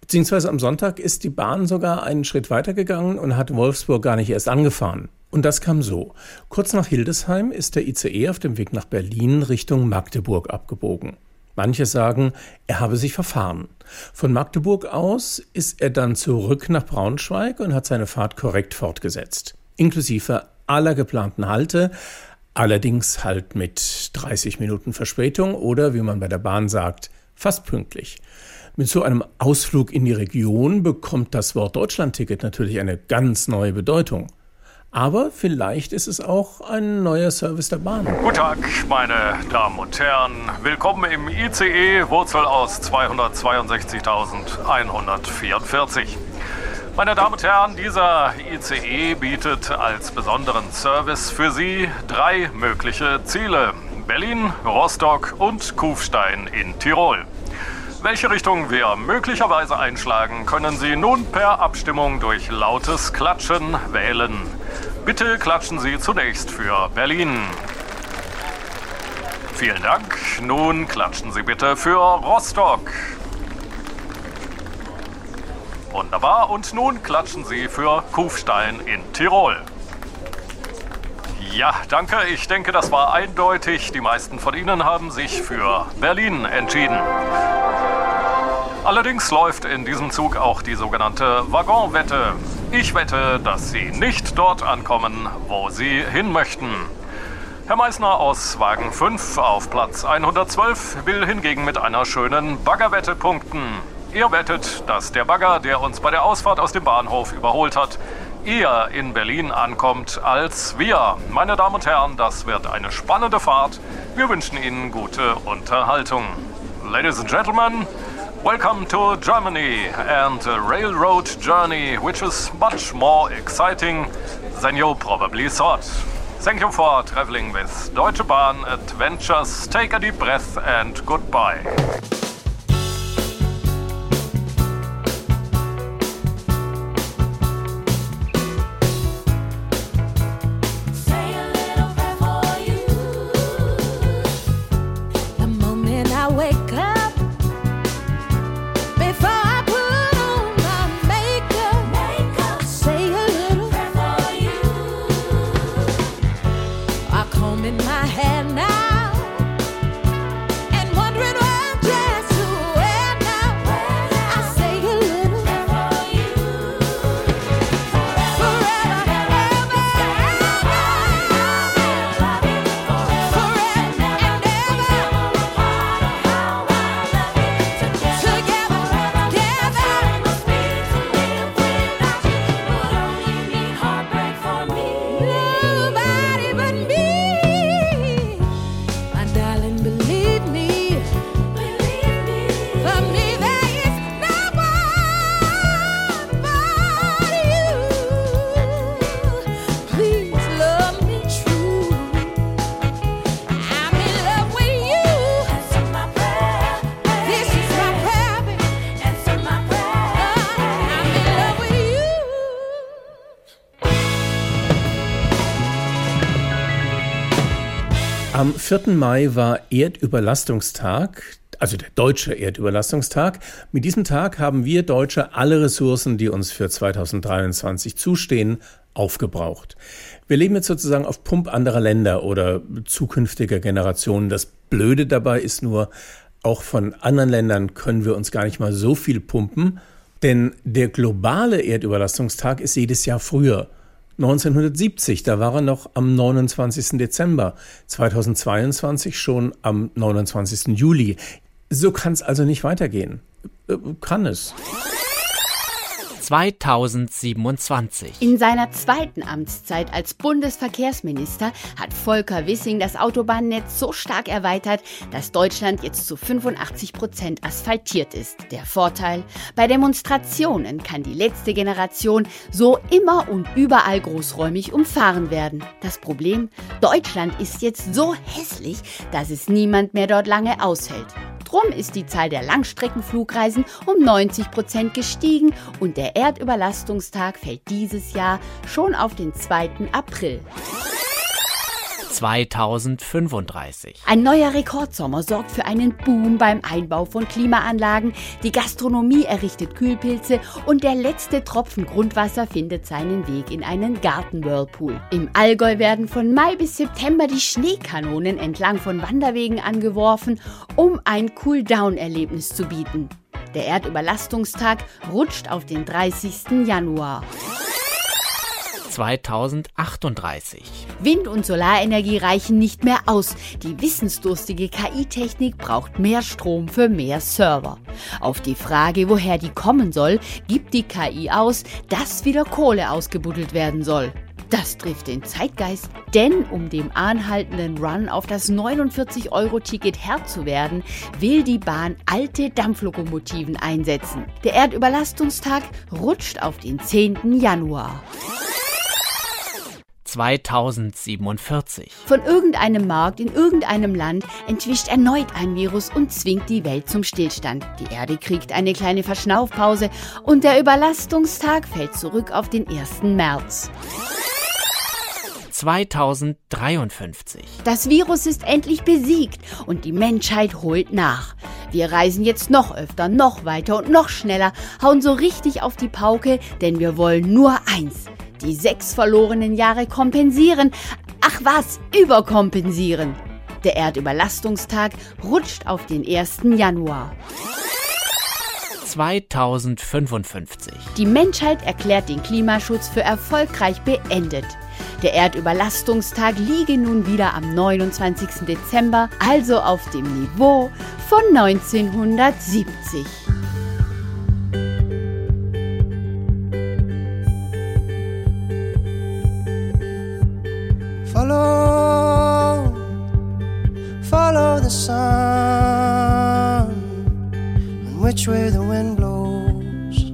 Beziehungsweise am Sonntag ist die Bahn sogar einen Schritt weitergegangen und hat Wolfsburg gar nicht erst angefahren. Und das kam so. Kurz nach Hildesheim ist der ICE auf dem Weg nach Berlin Richtung Magdeburg abgebogen. Manche sagen, er habe sich verfahren. Von Magdeburg aus ist er dann zurück nach Braunschweig und hat seine Fahrt korrekt fortgesetzt, inklusive aller geplanten Halte, allerdings halt mit 30 Minuten Verspätung oder, wie man bei der Bahn sagt, fast pünktlich. Mit so einem Ausflug in die Region bekommt das Wort Deutschlandticket natürlich eine ganz neue Bedeutung. Aber vielleicht ist es auch ein neuer Service der Bahn. Guten Tag, meine Damen und Herren. Willkommen im ICE, Wurzel aus 262.144. Meine Damen und Herren, dieser ICE bietet als besonderen Service für Sie drei mögliche Ziele. Berlin, Rostock und Kufstein in Tirol. Welche Richtung wir möglicherweise einschlagen, können Sie nun per Abstimmung durch lautes Klatschen wählen. Bitte klatschen Sie zunächst für Berlin. Vielen Dank. Nun klatschen Sie bitte für Rostock. Wunderbar. Und nun klatschen Sie für Kufstein in Tirol. Ja, danke. Ich denke, das war eindeutig. Die meisten von Ihnen haben sich für Berlin entschieden. Allerdings läuft in diesem Zug auch die sogenannte Waggonwette. Ich wette, dass Sie nicht dort ankommen, wo Sie hin möchten. Herr Meissner aus Wagen 5 auf Platz 112 will hingegen mit einer schönen Baggerwette punkten. Er wettet, dass der Bagger, der uns bei der Ausfahrt aus dem Bahnhof überholt hat, eher in Berlin ankommt als wir. Meine Damen und Herren, das wird eine spannende Fahrt. Wir wünschen Ihnen gute Unterhaltung. Ladies and Gentlemen, Welcome to Germany and a railroad journey which is much more exciting than you probably thought. Thank you for traveling with Deutsche Bahn Adventures. Take a deep breath and goodbye. Am 4. Mai war Erdüberlastungstag, also der deutsche Erdüberlastungstag. Mit diesem Tag haben wir Deutsche alle Ressourcen, die uns für 2023 zustehen, aufgebraucht. Wir leben jetzt sozusagen auf Pump anderer Länder oder zukünftiger Generationen. Das Blöde dabei ist nur, auch von anderen Ländern können wir uns gar nicht mal so viel pumpen, denn der globale Erdüberlastungstag ist jedes Jahr früher. 1970, da war er noch am 29. Dezember, 2022 schon am 29. Juli. So kann es also nicht weitergehen. Äh, Kann es. 2027. In seiner zweiten Amtszeit als Bundesverkehrsminister hat Volker Wissing das Autobahnnetz so stark erweitert, dass Deutschland jetzt zu 85 Prozent asphaltiert ist. Der Vorteil, bei Demonstrationen kann die letzte Generation so immer und überall großräumig umfahren werden. Das Problem, Deutschland ist jetzt so hässlich, dass es niemand mehr dort lange aushält. Drum ist die Zahl der Langstreckenflugreisen um 90 Prozent gestiegen und der Erdüberlastungstag fällt dieses Jahr schon auf den 2. April. 2035. Ein neuer Rekordsommer sorgt für einen Boom beim Einbau von Klimaanlagen, die Gastronomie errichtet Kühlpilze und der letzte Tropfen Grundwasser findet seinen Weg in einen Gartenwhirlpool. Im Allgäu werden von Mai bis September die Schneekanonen entlang von Wanderwegen angeworfen, um ein Cool-Down-Erlebnis zu bieten. Der Erdüberlastungstag rutscht auf den 30. Januar. 2038. Wind- und Solarenergie reichen nicht mehr aus. Die wissensdurstige KI-Technik braucht mehr Strom für mehr Server. Auf die Frage, woher die kommen soll, gibt die KI aus, dass wieder Kohle ausgebuddelt werden soll. Das trifft den Zeitgeist, denn um dem anhaltenden Run auf das 49-Euro-Ticket Herr zu werden, will die Bahn alte Dampflokomotiven einsetzen. Der Erdüberlastungstag rutscht auf den 10. Januar. 2047. Von irgendeinem Markt in irgendeinem Land entwischt erneut ein Virus und zwingt die Welt zum Stillstand. Die Erde kriegt eine kleine Verschnaufpause und der Überlastungstag fällt zurück auf den 1. März. 2053. Das Virus ist endlich besiegt und die Menschheit holt nach. Wir reisen jetzt noch öfter, noch weiter und noch schneller, hauen so richtig auf die Pauke, denn wir wollen nur eins. Die sechs verlorenen Jahre kompensieren. Ach was, überkompensieren. Der Erdüberlastungstag rutscht auf den 1. Januar. 2055. Die Menschheit erklärt den Klimaschutz für erfolgreich beendet. Der Erdüberlastungstag liege nun wieder am 29. Dezember, also auf dem Niveau von 1970. Follow, follow the sun, and which way the wind blows.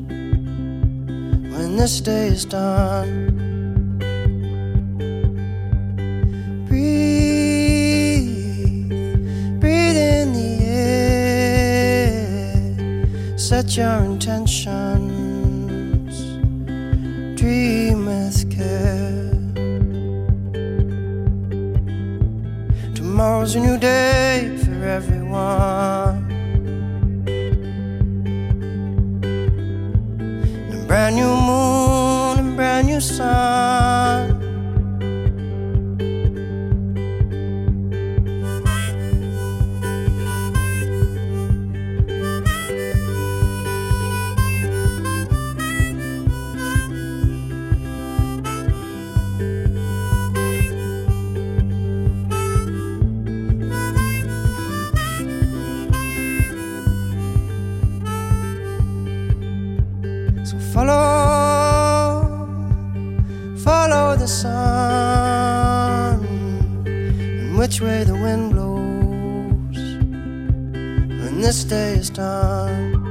When this day is done. Breathe, breathe in the air, set your intentions, dream with care. Tomorrow's a new day for everyone. Which way the wind blows when this day is done.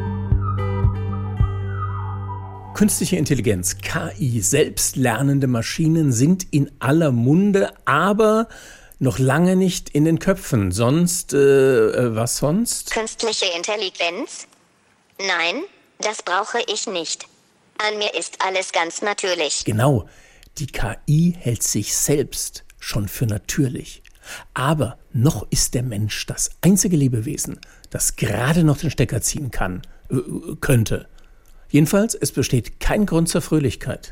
Künstliche Intelligenz, KI, selbstlernende Maschinen sind in aller Munde, aber noch lange nicht in den Köpfen. Sonst, äh, äh, was sonst? Künstliche Intelligenz? Nein, das brauche ich nicht. An mir ist alles ganz natürlich. Genau, die KI hält sich selbst schon für natürlich. Aber noch ist der Mensch das einzige Lebewesen, das gerade noch den Stecker ziehen kann, äh, könnte. Jedenfalls, es besteht kein Grund zur Fröhlichkeit.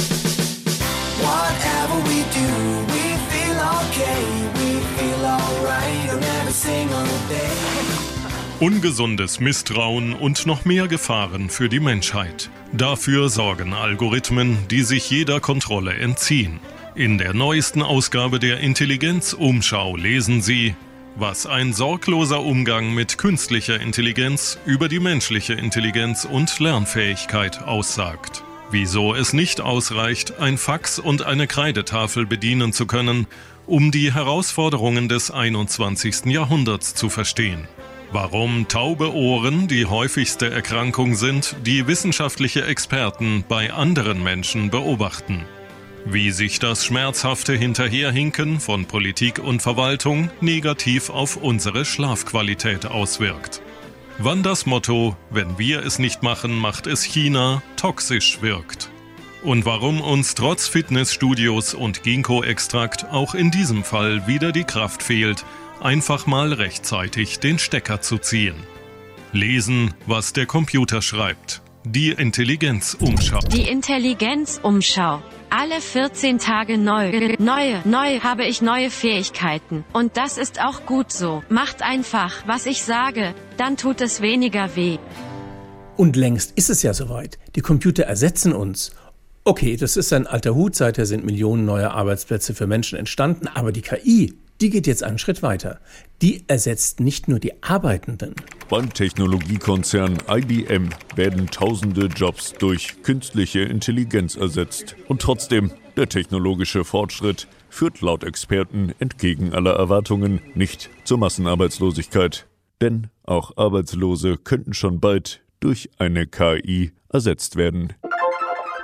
Ungesundes Misstrauen und noch mehr Gefahren für die Menschheit. Dafür sorgen Algorithmen, die sich jeder Kontrolle entziehen. In der neuesten Ausgabe der Intelligenzumschau lesen Sie, was ein sorgloser Umgang mit künstlicher Intelligenz über die menschliche Intelligenz und Lernfähigkeit aussagt. Wieso es nicht ausreicht, ein Fax und eine Kreidetafel bedienen zu können, um die Herausforderungen des 21. Jahrhunderts zu verstehen. Warum taube Ohren die häufigste Erkrankung sind, die wissenschaftliche Experten bei anderen Menschen beobachten. Wie sich das schmerzhafte Hinterherhinken von Politik und Verwaltung negativ auf unsere Schlafqualität auswirkt. Wann das Motto, wenn wir es nicht machen, macht es China, toxisch wirkt. Und warum uns trotz Fitnessstudios und Ginkgo-Extrakt auch in diesem Fall wieder die Kraft fehlt, einfach mal rechtzeitig den Stecker zu ziehen. Lesen, was der Computer schreibt. Die Intelligenzumschau. Die Intelligenzumschau. Alle 14 Tage neu. Neue, neu habe ich neue Fähigkeiten. Und das ist auch gut so. Macht einfach, was ich sage, dann tut es weniger weh. Und längst ist es ja soweit. Die Computer ersetzen uns. Okay, das ist ein alter Hut, seither sind Millionen neue Arbeitsplätze für Menschen entstanden, aber die KI, die geht jetzt einen Schritt weiter. Die ersetzt nicht nur die Arbeitenden. Beim Technologiekonzern IBM werden tausende Jobs durch künstliche Intelligenz ersetzt. Und trotzdem, der technologische Fortschritt führt laut Experten entgegen aller Erwartungen nicht zur Massenarbeitslosigkeit. Denn auch Arbeitslose könnten schon bald durch eine KI ersetzt werden.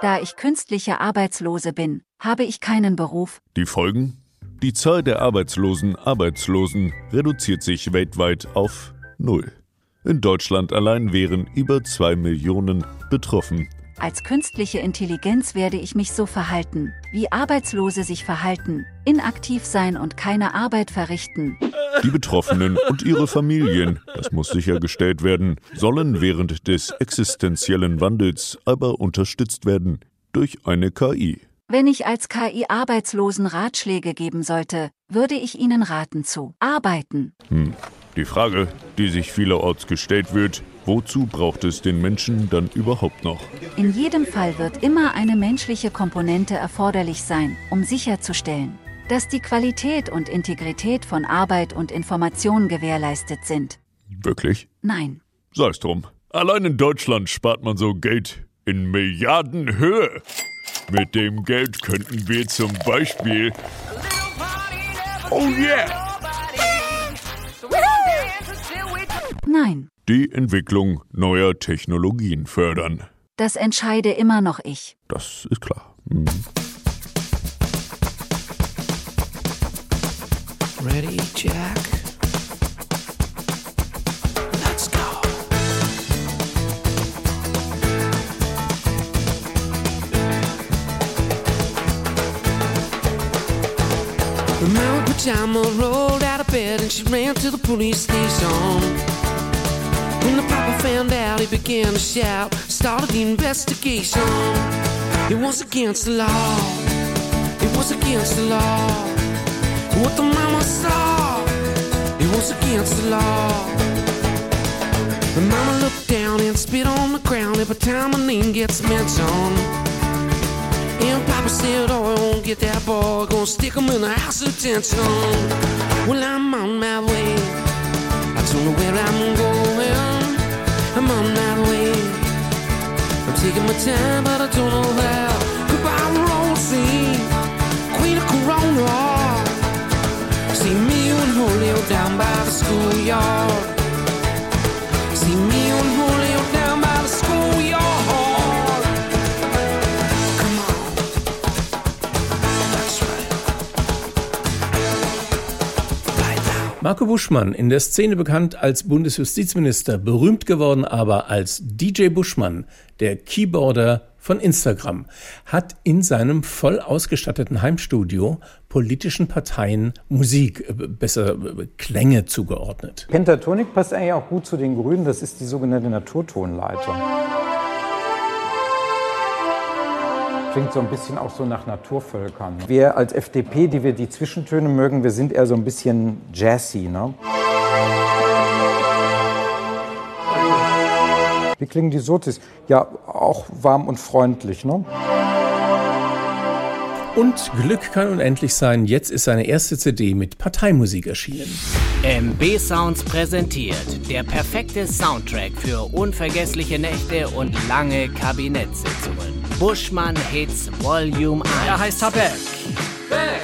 Da ich künstliche Arbeitslose bin, habe ich keinen Beruf. Die Folgen? Die Zahl der arbeitslosen Arbeitslosen reduziert sich weltweit auf Null. In Deutschland allein wären über zwei Millionen betroffen. Als künstliche Intelligenz werde ich mich so verhalten, wie Arbeitslose sich verhalten, inaktiv sein und keine Arbeit verrichten. Die Betroffenen und ihre Familien, das muss sichergestellt werden, sollen während des existenziellen Wandels aber unterstützt werden durch eine KI. Wenn ich als KI Arbeitslosen Ratschläge geben sollte, würde ich ihnen raten zu arbeiten. Hm. Die Frage, die sich vielerorts gestellt wird, wozu braucht es den Menschen dann überhaupt noch? In jedem Fall wird immer eine menschliche Komponente erforderlich sein, um sicherzustellen, dass die Qualität und Integrität von Arbeit und Information gewährleistet sind. Wirklich? Nein. Sei es drum. Allein in Deutschland spart man so Geld in Milliardenhöhe. Mit dem Geld könnten wir zum Beispiel. Oh yeah! Nein, Die Entwicklung neuer Technologien fördern. das entscheide immer noch ich. Das ist klar. Hm. Ready, Jack? The Mount Pajama rolled out of bed and she ran to the police station. When the papa found out, he began to shout, started the investigation. It was against the law. It was against the law. What the mama saw, it was against the law. The mama looked down and spit on the ground every time her name gets mentioned. And Papa said, Oh, I won't get that boy. Gonna stick him in the house of detention. Well, I'm on my way. I don't know where I'm going. I'm on my way. I'm taking my time, but I don't know how. Goodbye, Rosie. Queen of Corona. See me and Julio down by the schoolyard. See me and Julio Marco Buschmann, in der Szene bekannt als Bundesjustizminister, berühmt geworden aber als DJ Buschmann, der Keyboarder von Instagram hat in seinem voll ausgestatteten Heimstudio politischen Parteien Musik, äh, besser äh, Klänge zugeordnet. Pentatonik passt eigentlich auch gut zu den Grünen. Das ist die sogenannte Naturtonleitung. Klingt so ein bisschen auch so nach Naturvölkern. Wir als FDP, die wir die Zwischentöne mögen, wir sind eher so ein bisschen jazzy, ne? Wie klingen die Sotis? Ja, auch warm und freundlich, ne? Und Glück kann unendlich sein. Jetzt ist seine erste CD mit Parteimusik erschienen. MB Sounds präsentiert der perfekte Soundtrack für unvergessliche Nächte und lange Kabinettssitzungen. Buschmann Hits Volume 1. Er heißt Habeck. Beck.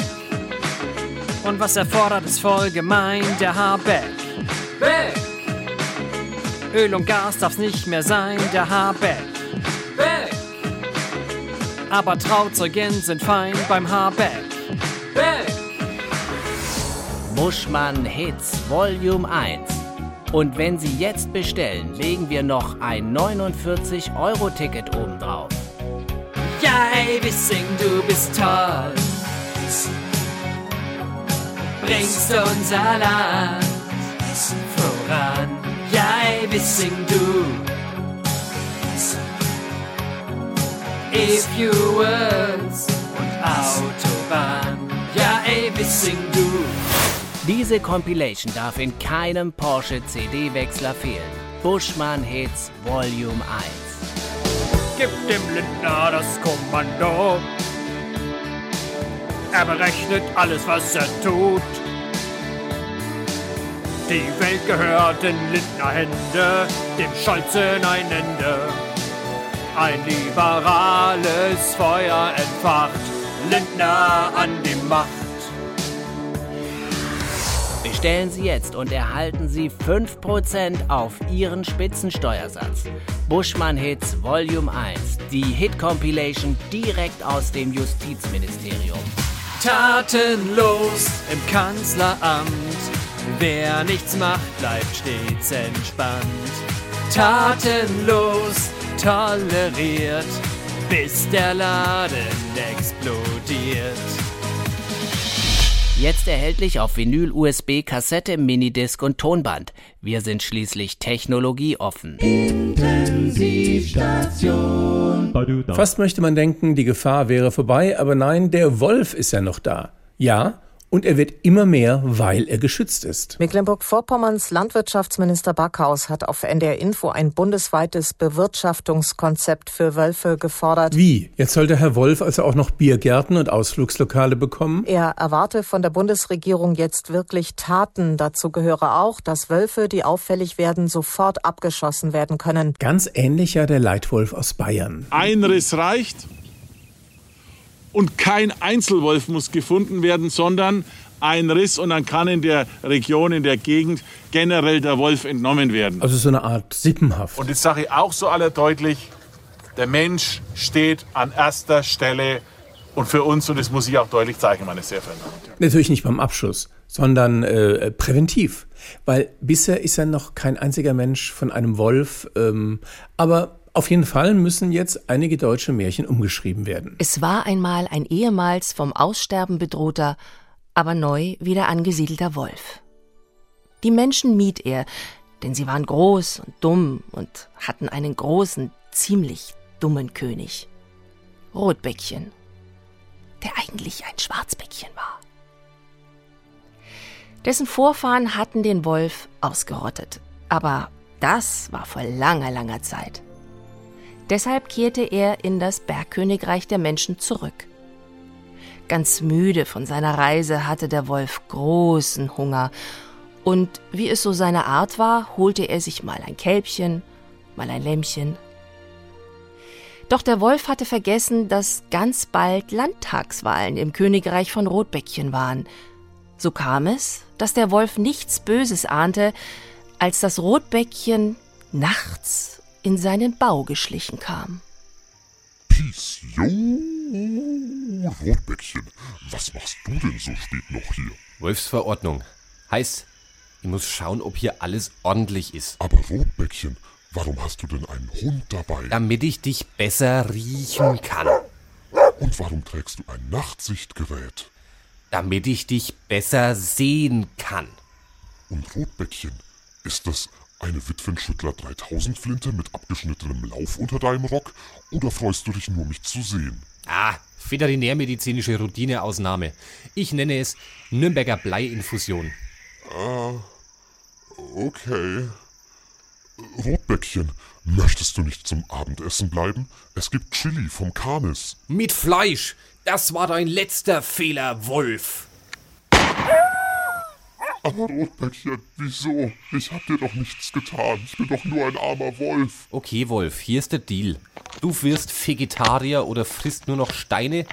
Und was er fordert, ist voll gemein, der Habeck. Beck. Öl und Gas darf's nicht mehr sein, der Habeck. Beck. Aber Trauzeugen sind fein beim Habeck. Beck. Buschmann Hits Volume 1. Und wenn Sie jetzt bestellen, legen wir noch ein 49-Euro-Ticket obendrauf. Ja, ey, Wissing, du bist toll. Bringst unser Land voran. Ja, ey, Wissing, du. If you words und Autobahn. Ja, ey, Wissing, du. Diese Compilation darf in keinem Porsche CD-Wechsler fehlen. Buschmann Hits Volume 1. Gib dem Lindner das Kommando. Er berechnet alles, was er tut. Die Welt gehört in Lindner Hände, dem Scholz in ein Ende. Ein liberales Feuer entfacht, Lindner an die Macht. Bestellen Sie jetzt und erhalten Sie 5% auf Ihren Spitzensteuersatz. Buschmann Hits Volume 1, die Hit-Compilation direkt aus dem Justizministerium. Tatenlos im Kanzleramt. Wer nichts macht, bleibt stets entspannt. Tatenlos toleriert, bis der Laden explodiert. Jetzt erhältlich auf Vinyl, USB, Kassette, Minidisc und Tonband. Wir sind schließlich technologieoffen. Fast möchte man denken, die Gefahr wäre vorbei, aber nein, der Wolf ist ja noch da. Ja, und er wird immer mehr, weil er geschützt ist. Mecklenburg-Vorpommerns Landwirtschaftsminister Backhaus hat auf NDR Info ein bundesweites Bewirtschaftungskonzept für Wölfe gefordert. Wie? Jetzt soll der Herr Wolf also auch noch Biergärten und Ausflugslokale bekommen? Er erwarte von der Bundesregierung jetzt wirklich Taten. Dazu gehöre auch, dass Wölfe, die auffällig werden, sofort abgeschossen werden können. Ganz ähnlich ja der Leitwolf aus Bayern. Ein Riss reicht und kein Einzelwolf muss gefunden werden, sondern ein Riss und dann kann in der Region, in der Gegend generell der Wolf entnommen werden. Also so eine Art Sippenhaft. Und jetzt sage ich auch so allerdeutlich, der Mensch steht an erster Stelle und für uns, und das muss ich auch deutlich zeigen, meine sehr verehrten Damen und Herren. Natürlich nicht beim Abschuss, sondern äh, präventiv. Weil bisher ist ja noch kein einziger Mensch von einem Wolf, ähm, aber auf jeden Fall müssen jetzt einige deutsche Märchen umgeschrieben werden. Es war einmal ein ehemals vom Aussterben bedrohter, aber neu wieder angesiedelter Wolf. Die Menschen mied er, denn sie waren groß und dumm und hatten einen großen, ziemlich dummen König. Rotbäckchen, der eigentlich ein Schwarzbäckchen war. Dessen Vorfahren hatten den Wolf ausgerottet, aber das war vor langer, langer Zeit. Deshalb kehrte er in das Bergkönigreich der Menschen zurück. Ganz müde von seiner Reise hatte der Wolf großen Hunger, und wie es so seine Art war, holte er sich mal ein Kälbchen, mal ein Lämmchen. Doch der Wolf hatte vergessen, dass ganz bald Landtagswahlen im Königreich von Rotbäckchen waren. So kam es, dass der Wolf nichts Böses ahnte, als das Rotbäckchen nachts in seinen Bau geschlichen kam. Peace, yo, Rotbäckchen. Was machst du denn so spät noch hier? Wolfsverordnung. Heißt, ich muss schauen, ob hier alles ordentlich ist. Aber Rotbäckchen, Warum hast du denn einen Hund dabei? Damit ich dich besser riechen kann. Und warum trägst du ein Nachtsichtgerät? Damit ich dich besser sehen kann. Und Rotbäckchen, ist das eine Witwenschüttler 3000 Flinte mit abgeschnittenem Lauf unter deinem Rock oder freust du dich nur, mich zu sehen? Ah, veterinärmedizinische Routineausnahme. Ich nenne es Nürnberger Bleiinfusion. Ah, okay. Rotbäckchen, möchtest du nicht zum Abendessen bleiben? Es gibt Chili vom Kanis. Mit Fleisch. Das war dein letzter Fehler, Wolf. Aber Rotbäckchen, wieso? Ich hab dir doch nichts getan. Ich bin doch nur ein armer Wolf. Okay, Wolf, hier ist der Deal. Du wirst Vegetarier oder frisst nur noch Steine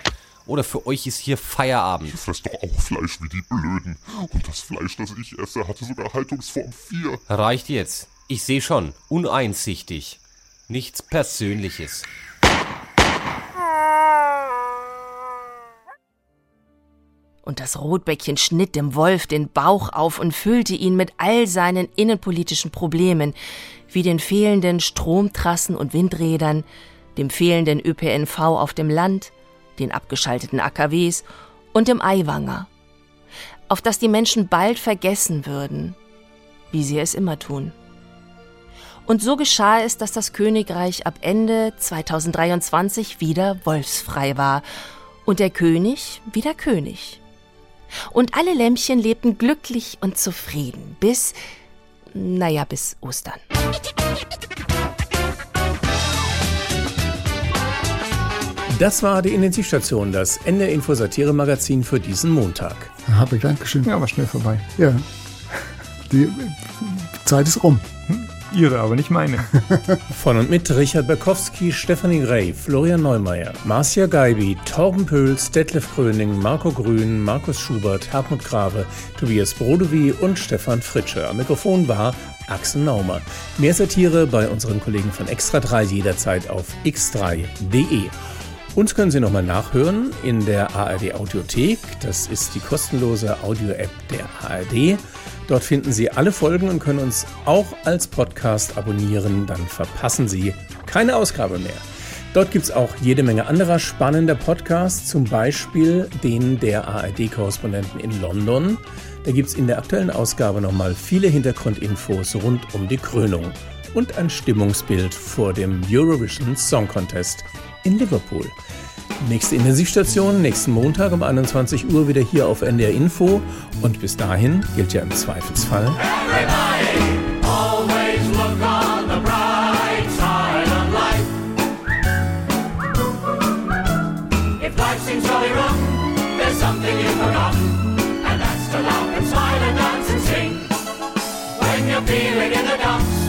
oder für euch ist hier Feierabend. Ich fress doch auch Fleisch wie die Blöden. Und das Fleisch, das ich esse, hatte sogar Haltungsform 4. Reicht jetzt. Ich sehe schon, uneinsichtig. Nichts Persönliches. Und das Rotbäckchen schnitt dem Wolf den Bauch auf und füllte ihn mit all seinen innenpolitischen Problemen, wie den fehlenden Stromtrassen und Windrädern, dem fehlenden ÖPNV auf dem Land, den abgeschalteten AKWs und dem Eiwanger, auf das die Menschen bald vergessen würden, wie sie es immer tun. Und so geschah es, dass das Königreich ab Ende 2023 wieder wolfsfrei war und der König wieder König. Und alle Lämpchen lebten glücklich und zufrieden bis, naja, bis Ostern. Das war die Intensivstation, das Ende Info Satire Magazin für diesen Montag. Habe ich, Dankeschön. Ja, war schnell vorbei. Ja. Die Zeit ist rum. Ihre, aber nicht meine. <laughs> Von und mit Richard Berkowski, Stefanie Grey, Florian Neumeier, Marcia Geibi, Torben Pöls, Detlef Gröning, Marco Grün, Markus Schubert, Hartmut Grave, Tobias Brodewy und Stefan Fritsche. Am Mikrofon war Axel Naumer. Mehr Satire bei unseren Kollegen von Extra 3 jederzeit auf x3.de. Uns können Sie nochmal nachhören in der ARD Audiothek. Das ist die kostenlose Audio-App der ARD. Dort finden Sie alle Folgen und können uns auch als Podcast abonnieren. Dann verpassen Sie keine Ausgabe mehr. Dort gibt es auch jede Menge anderer spannender Podcasts, zum Beispiel den der ARD-Korrespondenten in London. Da gibt es in der aktuellen Ausgabe nochmal viele Hintergrundinfos rund um die Krönung und ein Stimmungsbild vor dem Eurovision Song Contest in Liverpool. Nächste Intensivstation nächsten Montag um 21 Uhr wieder hier auf NDR Info. Und bis dahin gilt ja im Zweifelsfall. Always look on the bright side of life. If life seems really rough, there's something you've forgotten, and that's to laugh and smile and dance and sing. When you're feeling in the dumps,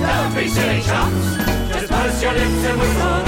don't be silly chumps. Just purse your lips and whistle,